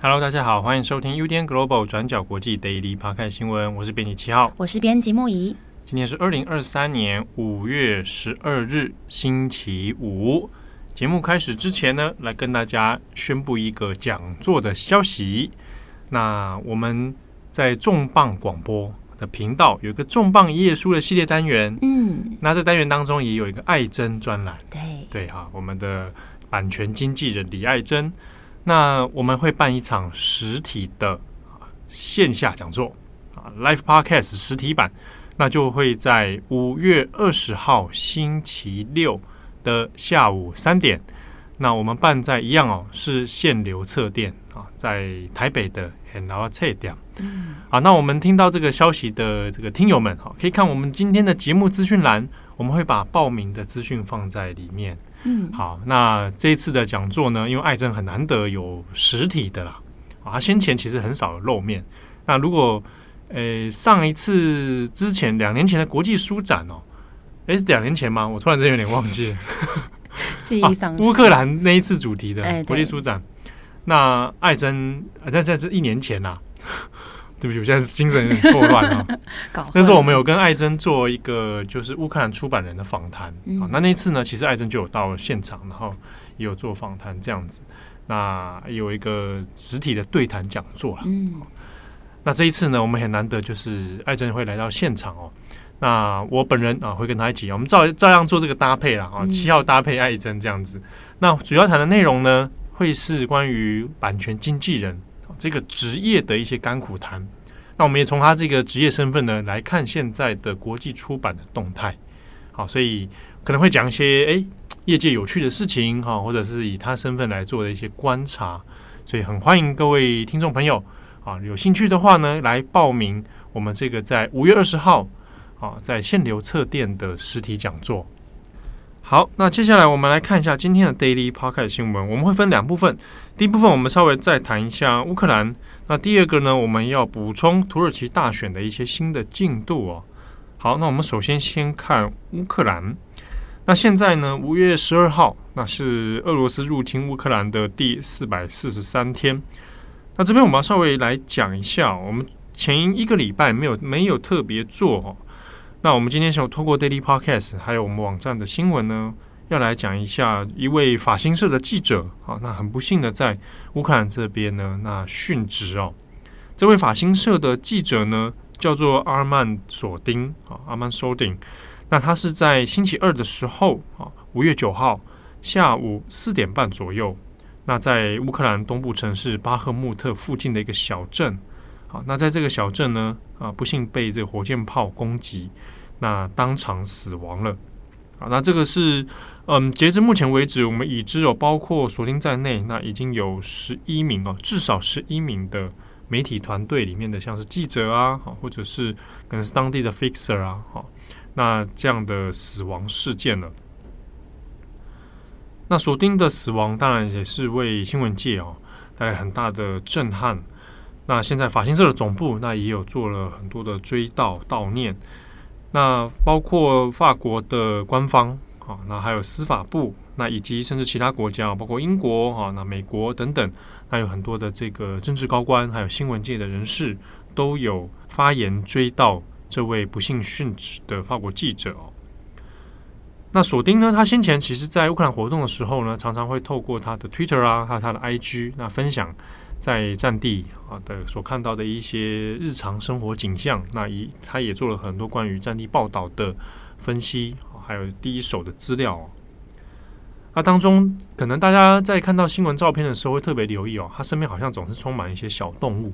Hello，大家好，欢迎收听 UDN Global 转角国际 Daily Podcast 新闻，我是编辑七号，我是编辑木仪。今天是二零二三年五月十二日，星期五。节目开始之前呢，来跟大家宣布一个讲座的消息。那我们在重磅广播的频道有一个重磅一页书的系列单元，嗯，那这单元当中也有一个爱珍专栏，对对哈，我们的版权经纪人李爱珍。那我们会办一场实体的线下讲座啊，Live Podcast 实体版。那就会在五月二十号星期六的下午三点，那我们办在一样哦，是限流测电啊，在台北的很老测店。嗯，好，那我们听到这个消息的这个听友们，哈，可以看我们今天的节目资讯栏，我们会把报名的资讯放在里面。嗯，好，那这一次的讲座呢，因为爱珍很难得有实体的啦，啊，他先前其实很少露面，那如果诶，上一次之前两年前的国际书展哦，诶，是两年前吗？我突然间有点忘记了，记忆丧失。乌克兰那一次主题的国际书展，那艾珍，那在这一年前呐，对不起，我现在精神有点错乱啊。那时候我们有跟艾珍做一个就是乌克兰出版人的访谈，啊，那那一次呢，其实艾珍就有到现场，然后也有做访谈这样子，那有一个实体的对谈讲座了，嗯。那这一次呢，我们很难得就是艾珍会来到现场哦。那我本人啊会跟他一起，我们照照样做这个搭配啦啊，七号搭配艾珍这样子。那主要谈的内容呢，会是关于版权经纪人这个职业的一些甘苦谈。那我们也从他这个职业身份呢来看现在的国际出版的动态。好，所以可能会讲一些诶业界有趣的事情哈，或者是以他身份来做的一些观察。所以很欢迎各位听众朋友。啊，有兴趣的话呢，来报名我们这个在五月二十号啊，在限流测电的实体讲座。好，那接下来我们来看一下今天的 Daily Podcast 新闻。我们会分两部分，第一部分我们稍微再谈一下乌克兰。那第二个呢，我们要补充土耳其大选的一些新的进度哦。好，那我们首先先看乌克兰。那现在呢，五月十二号，那是俄罗斯入侵乌克兰的第四百四十三天。那这边我们要稍微来讲一下，我们前一个礼拜没有没有特别做哦。那我们今天想透过 Daily Podcast 还有我们网站的新闻呢，要来讲一下一位法新社的记者啊，那很不幸的在乌克兰这边呢，那殉职哦。这位法新社的记者呢，叫做阿曼索丁啊，阿曼索丁。那他是在星期二的时候啊，五月九号下午四点半左右。那在乌克兰东部城市巴赫穆特附近的一个小镇，好，那在这个小镇呢，啊，不幸被这个火箭炮攻击，那当场死亡了。啊，那这个是，嗯，截至目前为止，我们已知有包括索丁在内，那已经有十一名哦，至少十一名的媒体团队里面的，像是记者啊，好，或者是可能是当地的 fixer 啊，好，那这样的死亡事件了。那索丁的死亡当然也是为新闻界哦带来很大的震撼。那现在法新社的总部那也有做了很多的追悼悼念。那包括法国的官方啊，那还有司法部，那以及甚至其他国家，包括英国哈，那美国等等，那有很多的这个政治高官，还有新闻界的人士都有发言追悼这位不幸殉职的法国记者哦。那索丁呢？他先前其实，在乌克兰活动的时候呢，常常会透过他的 Twitter 啊，还有他的 IG，那分享在战地啊的所看到的一些日常生活景象。那一他也做了很多关于战地报道的分析，还有第一手的资料。那当中，可能大家在看到新闻照片的时候，会特别留意哦，他身边好像总是充满一些小动物，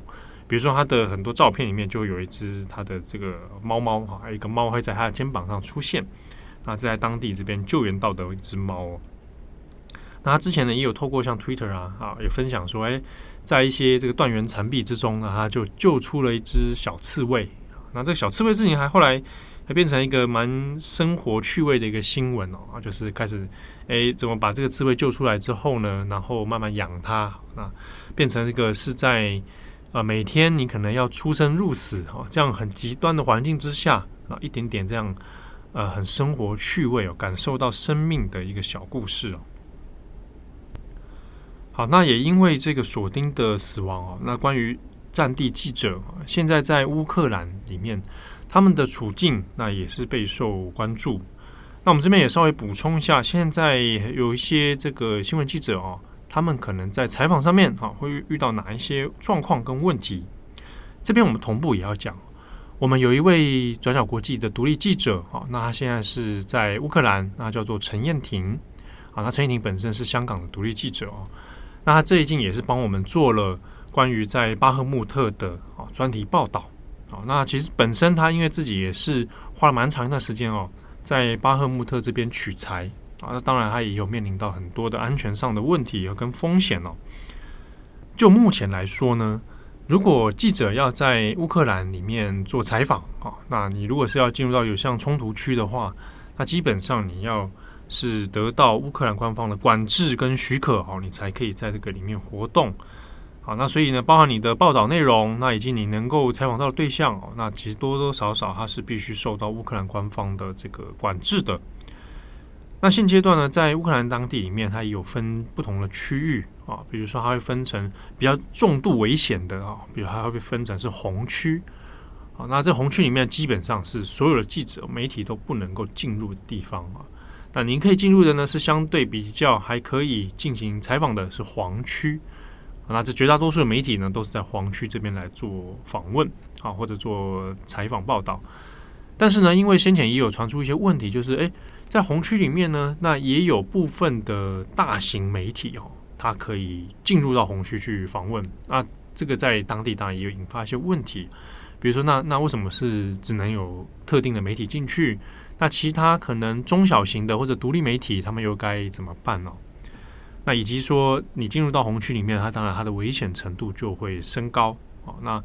比如说他的很多照片里面就有一只他的这个猫猫哈，还有一个猫会在他的肩膀上出现。那在当地这边救援到的一只猫哦，那他之前呢也有透过像 Twitter 啊啊也分享说，哎，在一些这个断垣残壁之中呢，他就救出了一只小刺猬。那这个小刺猬之前还后来还变成一个蛮生活趣味的一个新闻哦，啊，就是开始，哎，怎么把这个刺猬救出来之后呢，然后慢慢养它，啊，变成一个是在，呃，每天你可能要出生入死哦，这样很极端的环境之下，啊，一点点这样，呃，很生活趣味哦，感受到生命的一个小故事哦。好，那也因为这个索丁的死亡哦，那关于战地记者现在在乌克兰里面。他们的处境那也是备受关注。那我们这边也稍微补充一下，现在有一些这个新闻记者哦，他们可能在采访上面哈会遇到哪一些状况跟问题？这边我们同步也要讲，我们有一位转角国际的独立记者哦，那他现在是在乌克兰，那叫做陈彦廷啊，那陈彦廷本身是香港的独立记者哦，那他最近也是帮我们做了关于在巴赫穆特的啊专题报道。啊，那其实本身他因为自己也是花了蛮长一段时间哦，在巴赫穆特这边取材啊，那当然他也有面临到很多的安全上的问题和跟风险哦。就目前来说呢，如果记者要在乌克兰里面做采访啊，那你如果是要进入到有像冲突区的话，那基本上你要是得到乌克兰官方的管制跟许可哦，你才可以在这个里面活动。好，那所以呢，包含你的报道内容，那以及你能够采访到的对象哦，那其实多多少少它是必须受到乌克兰官方的这个管制的。那现阶段呢，在乌克兰当地里面，它也有分不同的区域啊，比如说它会分成比较重度危险的啊，比如它会被分成是红区啊，那这红区里面基本上是所有的记者媒体都不能够进入的地方啊。那您可以进入的呢，是相对比较还可以进行采访的是黄区。那这绝大多数的媒体呢，都是在黄区这边来做访问啊，或者做采访报道。但是呢，因为先前也有传出一些问题，就是诶，在红区里面呢，那也有部分的大型媒体哦，它可以进入到红区去访问。那这个在当地当然也有引发一些问题，比如说，那那为什么是只能有特定的媒体进去？那其他可能中小型的或者独立媒体，他们又该怎么办呢？那以及说，你进入到红区里面，它当然它的危险程度就会升高啊。那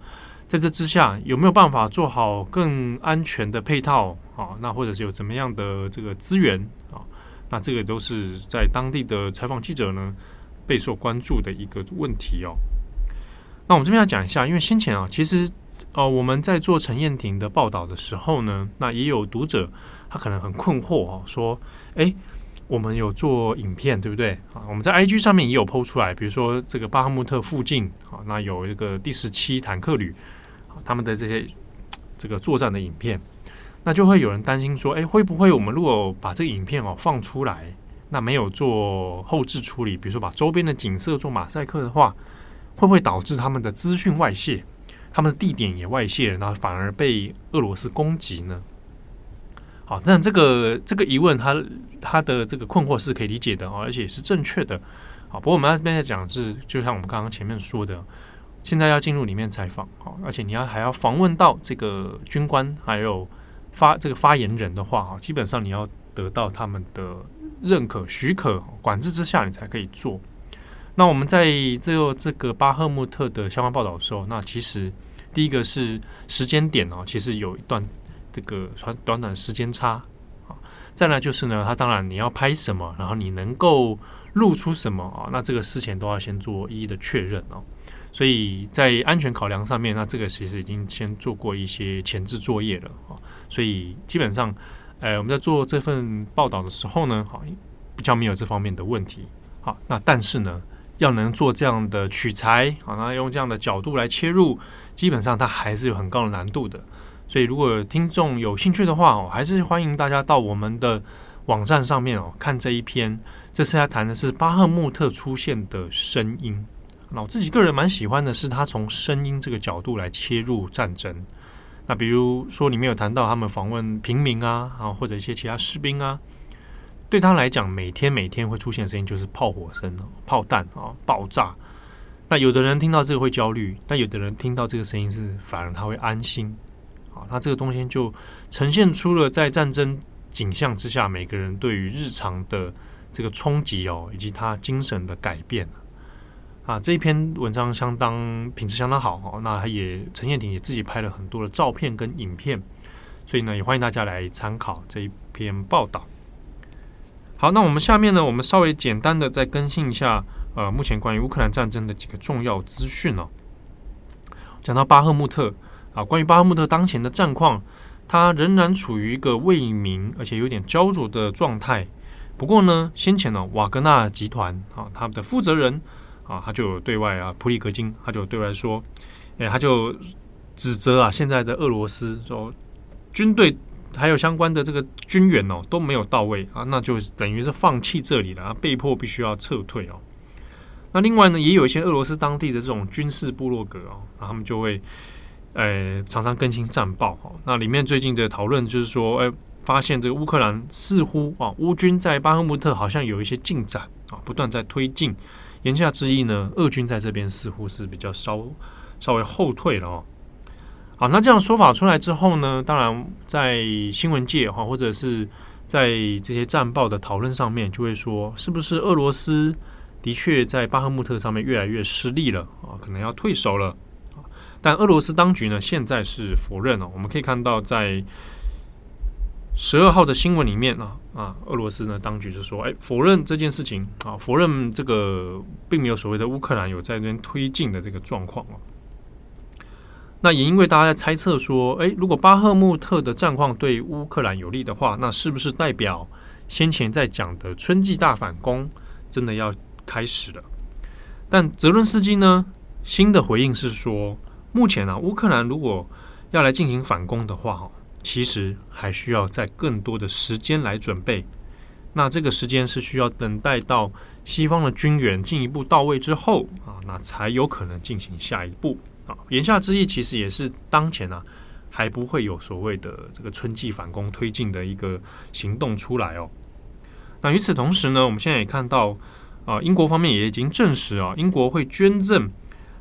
在这之下，有没有办法做好更安全的配套啊？那或者是有怎么样的这个资源啊？那这个都是在当地的采访记者呢备受关注的一个问题哦。那我们这边要讲一下，因为先前啊，其实呃我们在做陈彦廷的报道的时候呢，那也有读者他可能很困惑哦，说哎。我们有做影片，对不对啊？我们在 IG 上面也有 PO 出来，比如说这个巴赫穆特附近啊，那有一个第十七坦克旅，他们的这些这个作战的影片，那就会有人担心说，哎，会不会我们如果把这个影片哦放出来，那没有做后置处理，比如说把周边的景色做马赛克的话，会不会导致他们的资讯外泄，他们的地点也外泄，然后反而被俄罗斯攻击呢？好，那这个这个疑问，他他的这个困惑是可以理解的啊，而且是正确的。好，不过我们这边在讲是，就像我们刚刚前面说的，现在要进入里面采访，好，而且你要还要访问到这个军官，还有发这个发言人的话，哈，基本上你要得到他们的认可、许可、管制之下，你才可以做。那我们在这这个巴赫穆特的相关报道的时候，那其实第一个是时间点哦，其实有一段。这个短短短时间差啊，再来就是呢，他当然你要拍什么，然后你能够露出什么啊，那这个事前都要先做一一的确认哦。所以在安全考量上面，那这个其实已经先做过一些前置作业了啊。所以基本上，呃，我们在做这份报道的时候呢，好，比较没有这方面的问题。好，那但是呢，要能做这样的取材好，那用这样的角度来切入，基本上它还是有很高的难度的。所以，如果听众有兴趣的话哦，还是欢迎大家到我们的网站上面哦看这一篇。这次要谈的是巴赫穆特出现的声音。那我自己个人蛮喜欢的是，他从声音这个角度来切入战争。那比如说，里面有谈到他们访问平民啊，啊或者一些其他士兵啊，对他来讲，每天每天会出现的声音就是炮火声、炮弹啊爆炸。那有的人听到这个会焦虑，但有的人听到这个声音是反而他会安心。啊，那这个东西就呈现出了在战争景象之下，每个人对于日常的这个冲击哦，以及他精神的改变。啊这一篇文章相当品质相当好哦，那他也陈彦廷也自己拍了很多的照片跟影片，所以呢，也欢迎大家来参考这一篇报道。好，那我们下面呢，我们稍微简单的再更新一下，呃，目前关于乌克兰战争的几个重要资讯哦。讲到巴赫穆特啊，关于巴赫穆特当前的战况，它仍然处于一个未明而且有点焦灼的状态。不过呢，先前呢，瓦格纳集团啊，他们的负责人啊，他就对外啊，普里格金他就对外说，哎，他就指责啊，现在的俄罗斯说军队。还有相关的这个军援哦都没有到位啊，那就等于是放弃这里了，被迫必须要撤退哦。那另外呢，也有一些俄罗斯当地的这种军事部落格哦，那他们就会呃常常更新战报哦。那里面最近的讨论就是说，哎，发现这个乌克兰似乎啊，乌军在巴赫穆特好像有一些进展啊，不断在推进。言下之意呢，俄军在这边似乎是比较稍稍微后退了哦。好，那这样说法出来之后呢，当然在新闻界哈，或者是在这些战报的讨论上面，就会说，是不是俄罗斯的确在巴赫穆特上面越来越失利了啊？可能要退守了。但俄罗斯当局呢，现在是否认了。我们可以看到，在十二号的新闻里面啊啊，俄罗斯呢当局就说，哎，否认这件事情啊，否认这个并没有所谓的乌克兰有在那边推进的这个状况啊。那也因为大家在猜测说，诶，如果巴赫穆特的战况对乌克兰有利的话，那是不是代表先前在讲的春季大反攻真的要开始了？但泽伦斯基呢，新的回应是说，目前啊，乌克兰如果要来进行反攻的话，哈其实还需要在更多的时间来准备。那这个时间是需要等待到西方的军援进一步到位之后啊，那才有可能进行下一步。啊，言下之意其实也是当前啊，还不会有所谓的这个春季反攻推进的一个行动出来哦。那与此同时呢，我们现在也看到啊，英国方面也已经证实啊，英国会捐赠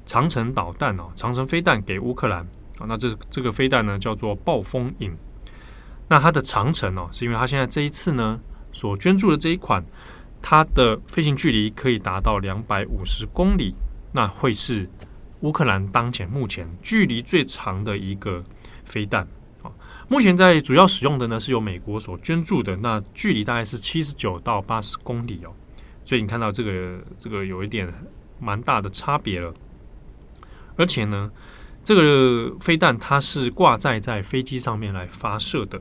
长城导弹哦，长城飞弹给乌克兰啊。那这这个飞弹呢叫做暴风影，那它的长程哦，是因为它现在这一次呢所捐助的这一款，它的飞行距离可以达到两百五十公里，那会是。乌克兰当前目前距离最长的一个飞弹啊，目前在主要使用的呢是由美国所捐助的，那距离大概是七十九到八十公里哦，所以你看到这个这个有一点蛮大的差别了，而且呢，这个飞弹它是挂载在飞机上面来发射的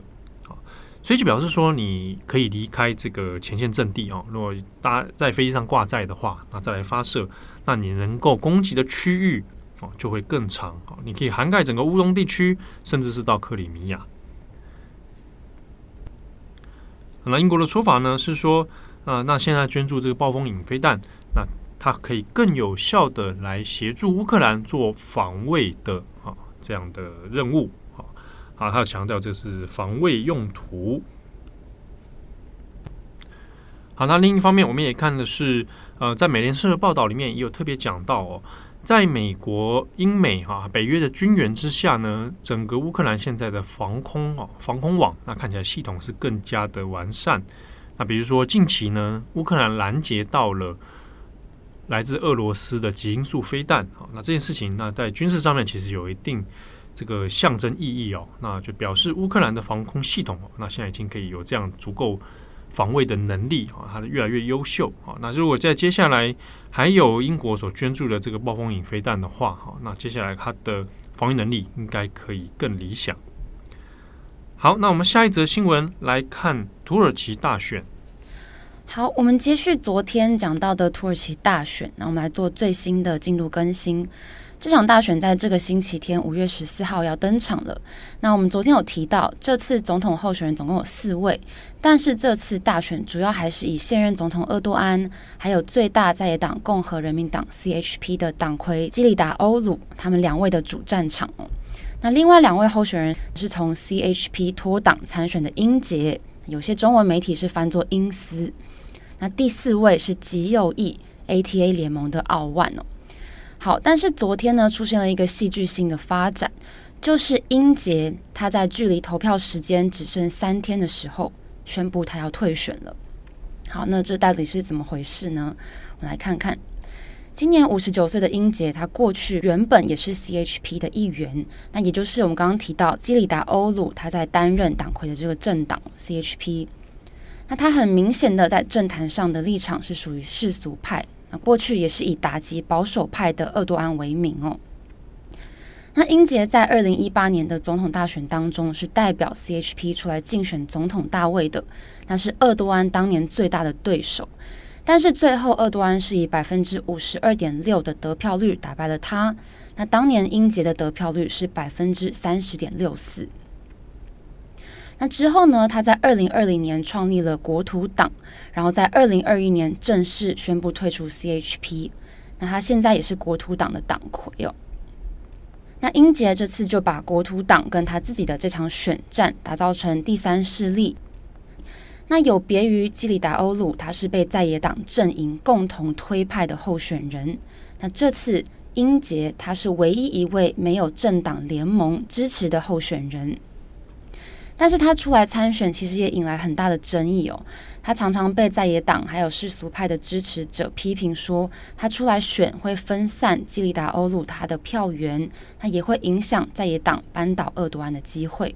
啊，所以就表示说你可以离开这个前线阵地哦，如果搭在飞机上挂载的话，那再来发射。那你能够攻击的区域哦就会更长啊，你可以涵盖整个乌东地区，甚至是到克里米亚。那英国的说法呢是说，啊，那现在捐助这个暴风影飞弹，那它可以更有效的来协助乌克兰做防卫的啊这样的任务啊，啊，他强调这是防卫用途。好，那另一方面，我们也看的是。呃，在美联社的报道里面也有特别讲到哦，在美国、英美哈、啊、北约的军援之下呢，整个乌克兰现在的防空哦防空网，那看起来系统是更加的完善。那比如说近期呢，乌克兰拦截到了来自俄罗斯的极音速飞弹，好，那这件事情那在军事上面其实有一定这个象征意义哦，那就表示乌克兰的防空系统，那现在已经可以有这样足够。防卫的能力啊，它的越来越优秀啊。那如果在接下来还有英国所捐助的这个暴风影飞弹的话，哈，那接下来它的防御能力应该可以更理想。好，那我们下一则新闻来看土耳其大选。好，我们接续昨天讲到的土耳其大选，那我们来做最新的进度更新。这场大选在这个星期天五月十四号要登场了。那我们昨天有提到，这次总统候选人总共有四位，但是这次大选主要还是以现任总统厄多安，还有最大在野党共和人民党 CHP 的党魁基里达欧鲁他们两位的主战场哦。那另外两位候选人是从 CHP 脱党参选的英杰，有些中文媒体是翻作英斯。那第四位是极右翼 ATA 联盟的奥万哦。好，但是昨天呢，出现了一个戏剧性的发展，就是英杰他在距离投票时间只剩三天的时候，宣布他要退选了。好，那这到底是怎么回事呢？我们来看看，今年五十九岁的英杰，他过去原本也是 CHP 的一员，那也就是我们刚刚提到基里达欧鲁他在担任党魁的这个政党 CHP。那他很明显的在政坛上的立场是属于世俗派，那过去也是以打击保守派的厄多安为名哦。那英杰在二零一八年的总统大选当中是代表 CHP 出来竞选总统大位的，那是厄多安当年最大的对手。但是最后，厄多安是以百分之五十二点六的得票率打败了他。那当年英杰的得票率是百分之三十点六四。那之后呢，他在二零二零年创立了国土党，然后在二零二一年正式宣布退出 CHP。那他现在也是国土党的党魁哦。那英杰这次就把国土党跟他自己的这场选战打造成第三势力。那有别于基里达欧鲁，他是被在野党阵营共同推派的候选人。那这次英杰他是唯一一位没有政党联盟支持的候选人，但是他出来参选，其实也引来很大的争议哦。他常常被在野党还有世俗派的支持者批评说，他出来选会分散基里达欧鲁他的票源，他也会影响在野党扳倒厄多安的机会。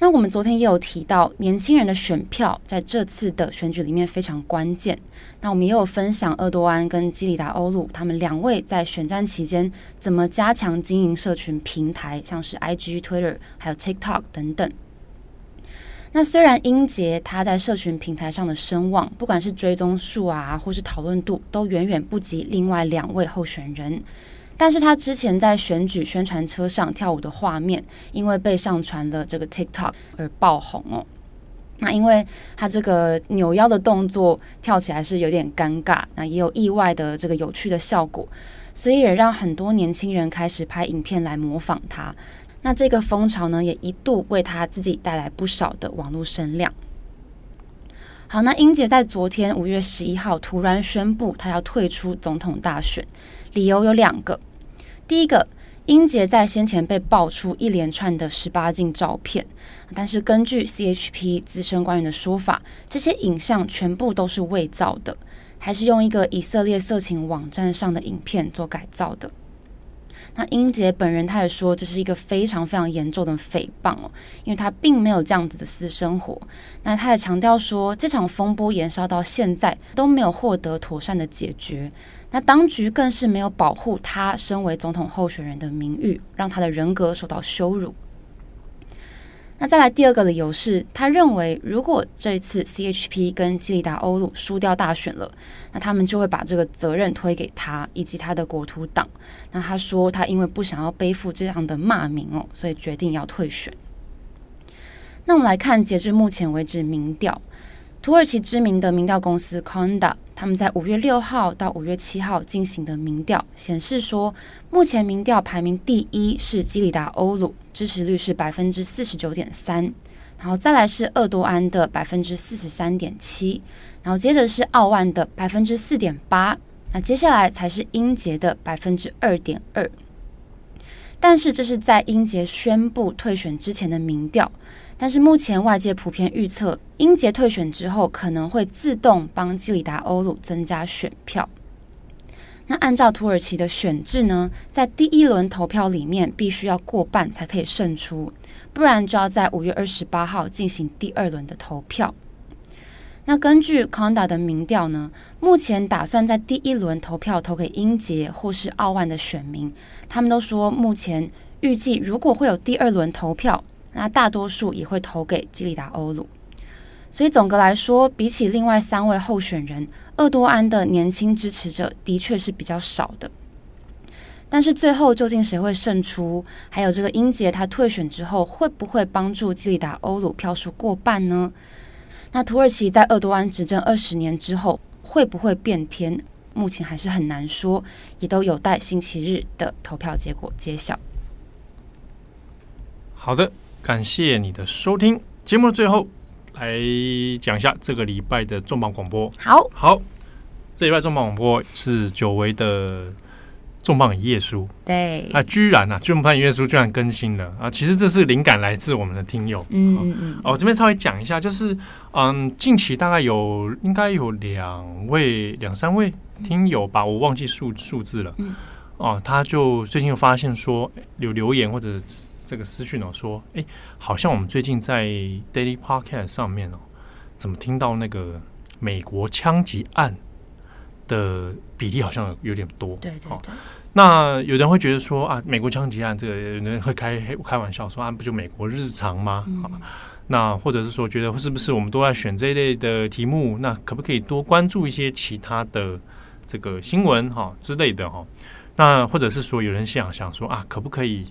那我们昨天也有提到，年轻人的选票在这次的选举里面非常关键。那我们也有分享厄多安跟基里达欧鲁他们两位在选战期间怎么加强经营社群平台，像是 IG、Twitter 还有 TikTok 等等。那虽然英杰他在社群平台上的声望，不管是追踪数啊，或是讨论度，都远远不及另外两位候选人。但是他之前在选举宣传车上跳舞的画面，因为被上传了这个 TikTok 而爆红哦。那因为他这个扭腰的动作跳起来是有点尴尬，那也有意外的这个有趣的效果，所以也让很多年轻人开始拍影片来模仿他。那这个风潮呢，也一度为他自己带来不少的网络声量。好，那英杰在昨天五月十一号突然宣布他要退出总统大选。理由有两个，第一个，英杰在先前被爆出一连串的十八禁照片，但是根据 CHP 资深官员的说法，这些影像全部都是伪造的，还是用一个以色列色情网站上的影片做改造的。那英杰本人他也说，这是一个非常非常严重的诽谤哦，因为他并没有这样子的私生活。那他也强调说，这场风波延烧到现在都没有获得妥善的解决。那当局更是没有保护他身为总统候选人的名誉，让他的人格受到羞辱。那再来第二个理由是，他认为如果这一次 CHP 跟基里达欧鲁输掉大选了，那他们就会把这个责任推给他以及他的国土党。那他说他因为不想要背负这样的骂名哦，所以决定要退选。那我们来看截至目前为止民调。土耳其知名的民调公司 Conda，他们在五月六号到五月七号进行的民调显示说，目前民调排名第一是基里达欧鲁，支持率是百分之四十九点三，然后再来是厄多安的百分之四十三点七，然后接着是奥万的百分之四点八，那接下来才是英杰的百分之二点二。但是这是在英杰宣布退选之前的民调。但是目前外界普遍预测，英杰退选之后可能会自动帮基里达欧鲁增加选票。那按照土耳其的选制呢，在第一轮投票里面必须要过半才可以胜出，不然就要在五月二十八号进行第二轮的投票。那根据康达的民调呢，目前打算在第一轮投票投给英杰或是奥万的选民，他们都说目前预计如果会有第二轮投票。那大多数也会投给基里达欧鲁，所以总的来说，比起另外三位候选人，厄多安的年轻支持者的确是比较少的。但是最后究竟谁会胜出？还有这个英杰他退选之后，会不会帮助基里达欧鲁票数过半呢？那土耳其在厄多安执政二十年之后，会不会变天？目前还是很难说，也都有待星期日的投票结果揭晓。好的。感谢你的收听，节目的最后来讲一下这个礼拜的重磅广播。好，好，这礼拜重磅广播是久违的重磅一页书，对啊，居然啊，重磅一页书居然更新了啊！其实这是灵感来自我们的听友，嗯嗯嗯。哦，我这边稍微讲一下，就是嗯，近期大概有应该有两位、两三位听友吧，我忘记数数字了。嗯。哦，他就最近又发现说有留言或者这个私讯哦，说哎，好像我们最近在 Daily Podcast 上面哦，怎么听到那个美国枪击案？的比例好像有点多，对对对。那有人会觉得说啊，美国枪击案这个有人会开开玩笑说啊，不就美国日常吗？嗯、那或者是说觉得是不是我们都在选这一类的题目？那可不可以多关注一些其他的这个新闻哈之类的哈？那或者是说有人想想说啊，可不可以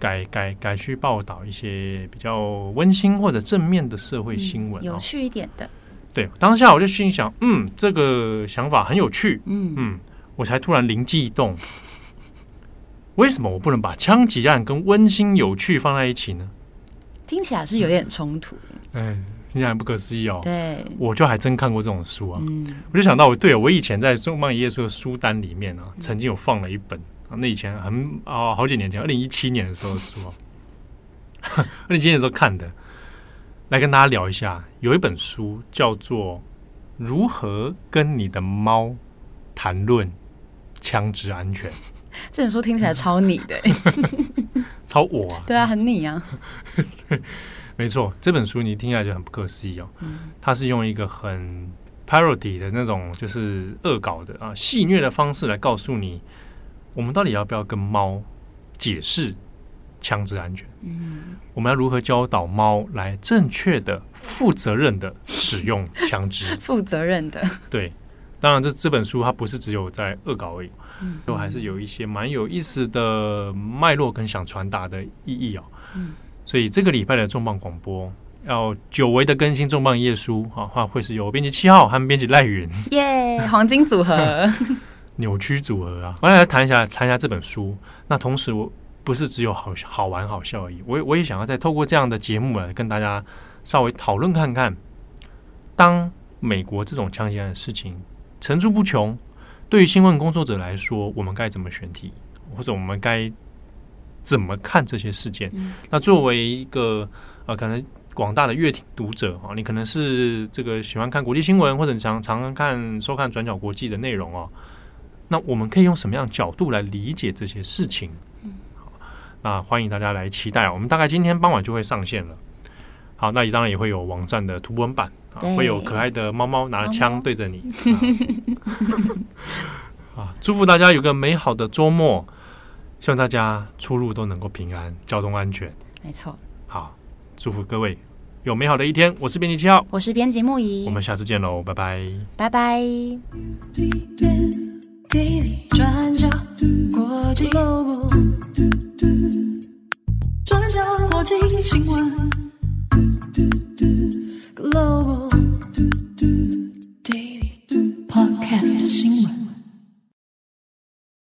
改改改去报道一些比较温馨或者正面的社会新闻，嗯、有趣一点的。对，当下我就心想，嗯，这个想法很有趣，嗯嗯，我才突然灵机一动，为什么我不能把枪击案跟温馨有趣放在一起呢？听起来是有点冲突，哎，听起来不可思议哦。对，我就还真看过这种书啊，嗯，我就想到我，对我以前在重磅一页书的书单里面啊，曾经有放了一本啊，那以前很啊、哦，好几年前，二零一七年的时候的书啊，二零一七年的时候看的。来跟大家聊一下，有一本书叫做《如何跟你的猫谈论枪支安全》。这本书听起来超你的，超我啊！对啊，很你啊。没错，这本书你听起来就很不可思议哦。嗯，它是用一个很 parody 的那种，就是恶搞的啊，戏谑的方式来告诉你，我们到底要不要跟猫解释枪支安全，嗯，我们要如何教导猫来正确的、负责任的使用枪支？负责任的，对。当然，这这本书它不是只有在恶搞而已，嗯，都还是有一些蛮有意思的脉络跟想传达的意义哦。嗯，所以这个礼拜的重磅广播要久违的更新重磅一页书啊，话会是由编辑七号和编辑赖云，耶，黄金组合，扭曲组合啊！我来谈一下谈一下这本书。那同时我。不是只有好好玩好笑而已，我我也想要再透过这样的节目来跟大家稍微讨论看看，当美国这种枪击案的事情层出不穷，对于新闻工作者来说，我们该怎么选题，或者我们该怎么看这些事件？嗯、那作为一个呃，可能广大的阅听读者啊，你可能是这个喜欢看国际新闻，或者你常常看收看转角国际的内容哦，那我们可以用什么样的角度来理解这些事情？那欢迎大家来期待，我们大概今天傍晚就会上线了。好，那也当然也会有网站的图文版啊，会有可爱的猫猫拿着枪对着你。啊，祝福大家有个美好的周末，希望大家出入都能够平安，交通安全。没错。好，祝福各位有美好的一天。我是编辑七号，我是编辑木仪，我们下次见喽，拜拜，拜拜。转角国际 Global，转角国际新闻，Global Daily Podcast 新闻。